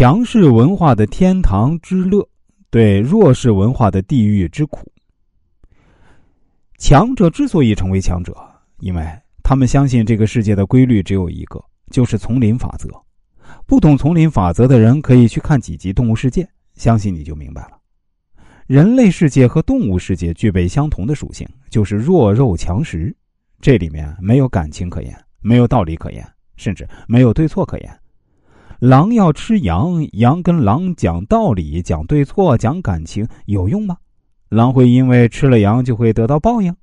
强势文化的天堂之乐，对弱势文化的地狱之苦。强者之所以成为强者，因为他们相信这个世界的规律只有一个，就是丛林法则。不懂丛林法则的人，可以去看几集《动物世界》，相信你就明白了。人类世界和动物世界具备相同的属性，就是弱肉强食。这里面没有感情可言，没有道理可言，甚至没有对错可言。狼要吃羊，羊跟狼讲道理、讲对错、讲感情有用吗？狼会因为吃了羊就会得到报应？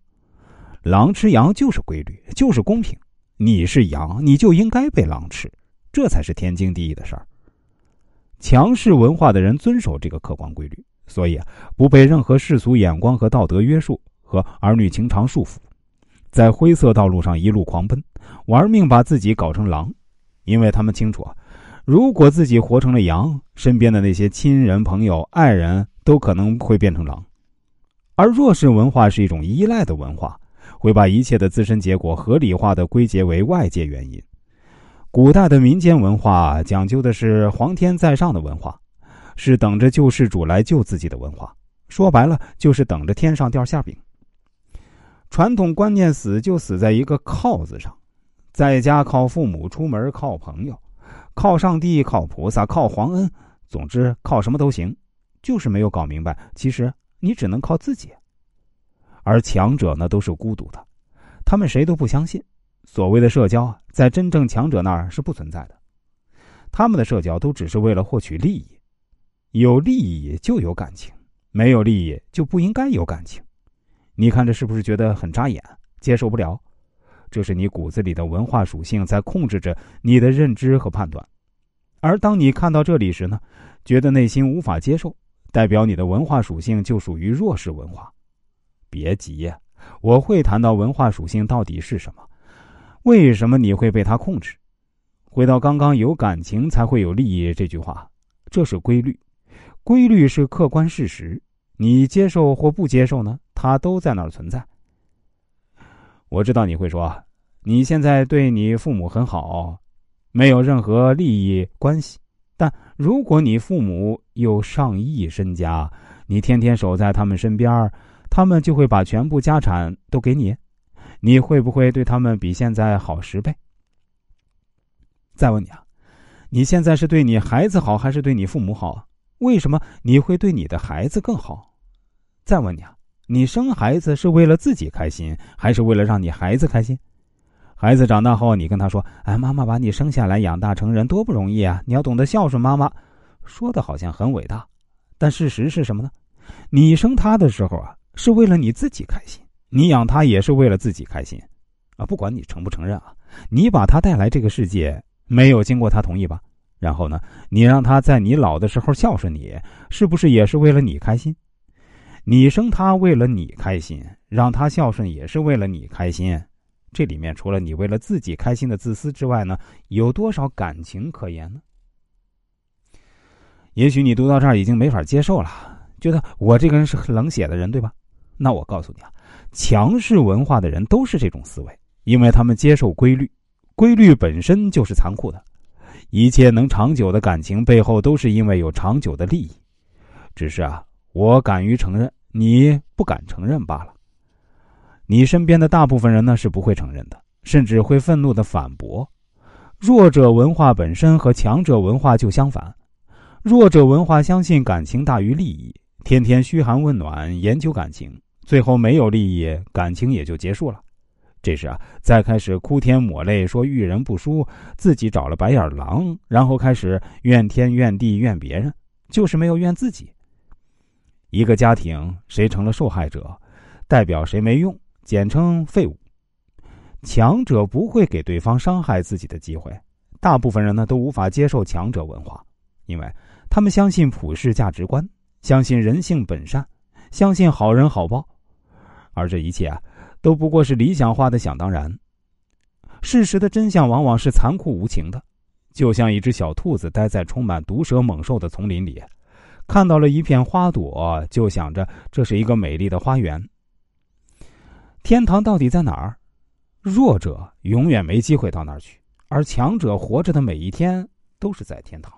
狼吃羊就是规律，就是公平。你是羊，你就应该被狼吃，这才是天经地义的事儿。强势文化的人遵守这个客观规律，所以啊，不被任何世俗眼光和道德约束和儿女情长束缚，在灰色道路上一路狂奔，玩命把自己搞成狼，因为他们清楚啊。如果自己活成了羊，身边的那些亲人、朋友、爱人都可能会变成狼。而弱势文化是一种依赖的文化，会把一切的自身结果合理化的归结为外界原因。古代的民间文化讲究的是皇天在上的文化，是等着救世主来救自己的文化。说白了，就是等着天上掉馅饼。传统观念死就死在一个“靠”字上，在家靠父母，出门靠朋友。靠上帝，靠菩萨，靠皇恩，总之靠什么都行，就是没有搞明白，其实你只能靠自己。而强者呢，都是孤独的，他们谁都不相信。所谓的社交啊，在真正强者那儿是不存在的，他们的社交都只是为了获取利益。有利益就有感情，没有利益就不应该有感情。你看这是不是觉得很扎眼，接受不了？这是你骨子里的文化属性在控制着你的认知和判断，而当你看到这里时呢，觉得内心无法接受，代表你的文化属性就属于弱势文化。别急呀，我会谈到文化属性到底是什么，为什么你会被它控制。回到刚刚有感情才会有利益这句话，这是规律，规律是客观事实，你接受或不接受呢，它都在那儿存在。我知道你会说，你现在对你父母很好，没有任何利益关系。但如果你父母有上亿身家，你天天守在他们身边，他们就会把全部家产都给你，你会不会对他们比现在好十倍？再问你啊，你现在是对你孩子好，还是对你父母好？为什么你会对你的孩子更好？再问你啊。你生孩子是为了自己开心，还是为了让你孩子开心？孩子长大后，你跟他说：“哎，妈妈把你生下来养大成人多不容易啊！你要懂得孝顺妈妈。”说的好像很伟大，但事实是什么呢？你生他的时候啊，是为了你自己开心；你养他也是为了自己开心，啊，不管你承不承认啊，你把他带来这个世界，没有经过他同意吧？然后呢，你让他在你老的时候孝顺你，是不是也是为了你开心？你生他为了你开心，让他孝顺也是为了你开心，这里面除了你为了自己开心的自私之外呢，有多少感情可言呢？也许你读到这儿已经没法接受了，觉得我这个人是很冷血的人，对吧？那我告诉你啊，强势文化的人都是这种思维，因为他们接受规律，规律本身就是残酷的，一切能长久的感情背后都是因为有长久的利益，只是啊，我敢于承认。你不敢承认罢了。你身边的大部分人呢是不会承认的，甚至会愤怒的反驳。弱者文化本身和强者文化就相反。弱者文化相信感情大于利益，天天嘘寒问暖研究感情，最后没有利益，感情也就结束了。这时啊，再开始哭天抹泪说遇人不淑，自己找了白眼狼，然后开始怨天怨地怨别人，就是没有怨自己。一个家庭谁成了受害者，代表谁没用，简称废物。强者不会给对方伤害自己的机会。大部分人呢都无法接受强者文化，因为他们相信普世价值观，相信人性本善，相信好人好报。而这一切啊，都不过是理想化的想当然。事实的真相往往是残酷无情的，就像一只小兔子待在充满毒蛇猛兽的丛林里。看到了一片花朵，就想着这是一个美丽的花园。天堂到底在哪儿？弱者永远没机会到那儿去，而强者活着的每一天都是在天堂。